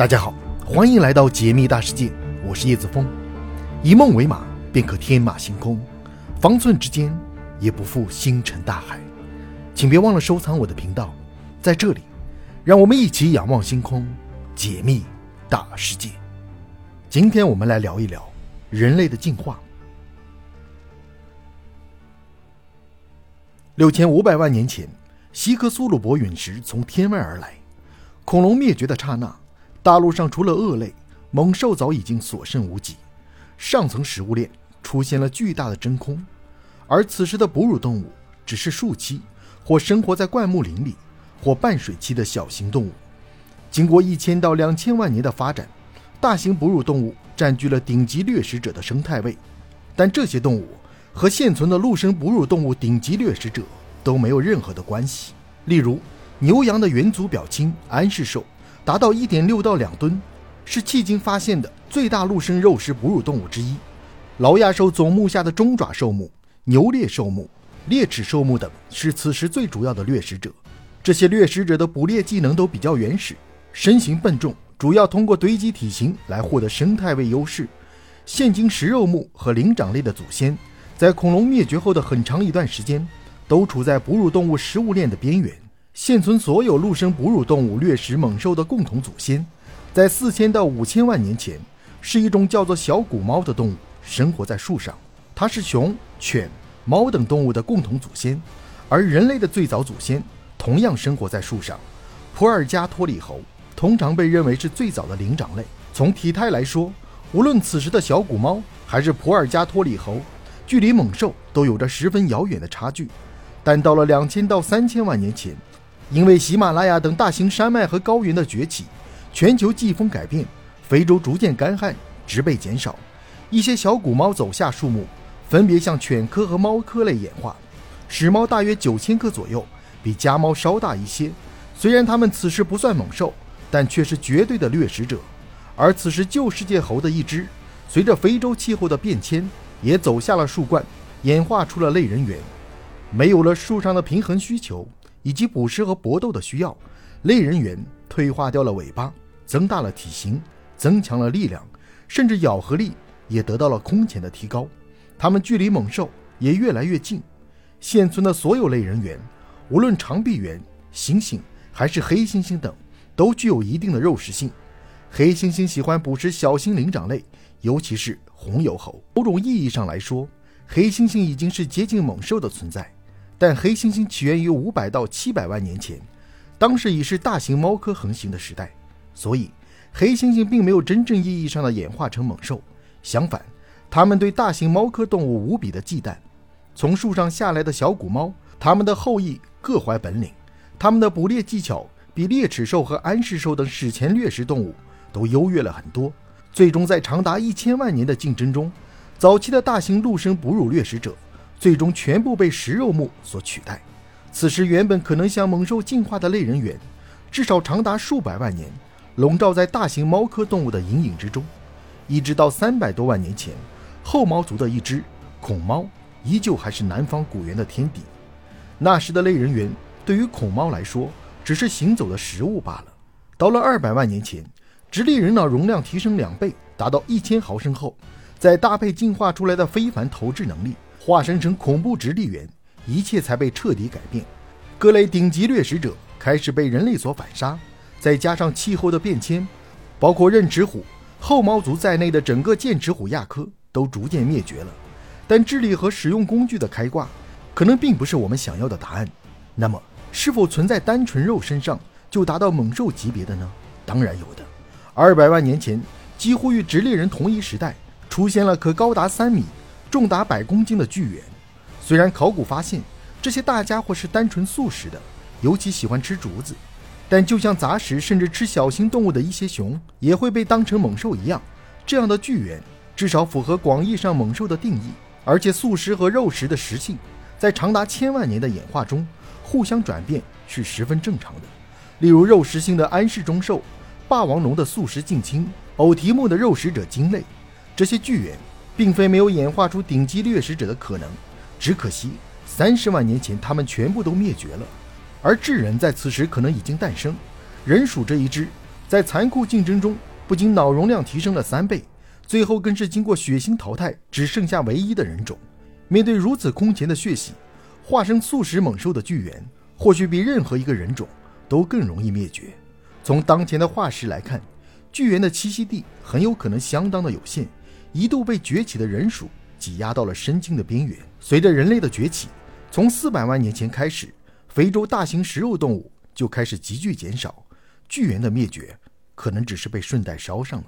大家好，欢迎来到解密大世界，我是叶子峰。以梦为马，便可天马行空；方寸之间，也不负星辰大海。请别忘了收藏我的频道，在这里，让我们一起仰望星空，解密大世界。今天我们来聊一聊人类的进化。六千五百万年前，希克苏鲁伯陨石从天外而来，恐龙灭绝的刹那，大陆上除了鳄类，猛兽早已经所剩无几，上层食物链出现了巨大的真空，而此时的哺乳动物只是树栖或生活在灌木林里或半水栖的小型动物。经过一千到两千万年的发展，大型哺乳动物占据了顶级掠食者的生态位，但这些动物。和现存的陆生哺乳动物顶级掠食者都没有任何的关系。例如，牛羊的元祖表亲安氏兽达到一点六到两吨，是迄今发现的最大陆生肉食哺乳动物之一。劳亚兽总目下的中爪兽目、牛鬣兽目、猎齿兽目等是此时最主要的掠食者。这些掠食者的捕猎技能都比较原始，身形笨重，主要通过堆积体型来获得生态位优势。现今食肉目和灵长类的祖先。在恐龙灭绝后的很长一段时间，都处在哺乳动物食物链的边缘。现存所有陆生哺乳动物掠食猛兽的共同祖先，在四千到五千万年前，是一种叫做小古猫的动物，生活在树上。它是熊、犬、猫等动物的共同祖先，而人类的最早祖先同样生活在树上。普尔加托里猴通常被认为是最早的灵长类。从体态来说，无论此时的小古猫还是普尔加托里猴。距离猛兽都有着十分遥远的差距，但到了两千到三千万年前，因为喜马拉雅等大型山脉和高原的崛起，全球季风改变，非洲逐渐干旱，植被减少，一些小古猫走下树木，分别向犬科和猫科类演化。始猫大约九千克左右，比家猫稍大一些。虽然它们此时不算猛兽，但却是绝对的掠食者。而此时旧世界猴的一只，随着非洲气候的变迁。也走下了树冠，演化出了类人猿。没有了树上的平衡需求以及捕食和搏斗的需要，类人猿退化掉了尾巴，增大了体型，增强了力量，甚至咬合力也得到了空前的提高。它们距离猛兽也越来越近。现存的所有类人猿，无论长臂猿、猩猩还是黑猩猩等，都具有一定的肉食性。黑猩猩喜欢捕食小型灵长类，尤其是。红油猴，某种意义上来说，黑猩猩已经是接近猛兽的存在。但黑猩猩起源于五百到七百万年前，当时已是大型猫科横行的时代，所以黑猩猩并没有真正意义上的演化成猛兽。相反，它们对大型猫科动物无比的忌惮。从树上下来的小古猫，它们的后裔各怀本领，它们的捕猎技巧比猎齿兽和安氏兽等史前掠食动物都优越了很多。最终，在长达一千万年的竞争中，早期的大型陆生哺乳掠食者最终全部被食肉目所取代。此时，原本可能向猛兽进化的类人猿，至少长达数百万年，笼罩在大型猫科动物的阴影之中。一直到三百多万年前，后猫族的一只恐猫，依旧还是南方古猿的天敌。那时的类人猿对于恐猫来说，只是行走的食物罢了。到了二百万年前。直立人脑容量提升两倍，达到一千毫升后，再搭配进化出来的非凡投掷能力，化身成恐怖直立猿，一切才被彻底改变。各类顶级掠食者开始被人类所反杀，再加上气候的变迁，包括刃齿虎、后猫族在内的整个剑齿虎亚科都逐渐灭绝了。但智力和使用工具的开挂，可能并不是我们想要的答案。那么，是否存在单纯肉身上就达到猛兽级别的呢？当然有的。二百万年前，几乎与直立人同一时代，出现了可高达三米、重达百公斤的巨猿。虽然考古发现这些大家伙是单纯素食的，尤其喜欢吃竹子，但就像杂食甚至吃小型动物的一些熊也会被当成猛兽一样，这样的巨猿至少符合广义上猛兽的定义。而且素食和肉食的食性，在长达千万年的演化中互相转变是十分正常的。例如肉食性的安氏中兽。霸王龙的素食近亲，偶蹄目的肉食者鲸类，这些巨猿并非没有演化出顶级掠食者的可能，只可惜三十万年前它们全部都灭绝了，而智人在此时可能已经诞生。人属这一支在残酷竞争中，不仅脑容量提升了三倍，最后更是经过血腥淘汰，只剩下唯一的人种。面对如此空前的血洗，化身素食猛兽的巨猿，或许比任何一个人种都更容易灭绝。从当前的化石来看，巨猿的栖息地很有可能相当的有限，一度被崛起的人属挤压到了深经的边缘。随着人类的崛起，从四百万年前开始，非洲大型食肉动物就开始急剧减少，巨猿的灭绝可能只是被顺带捎上了。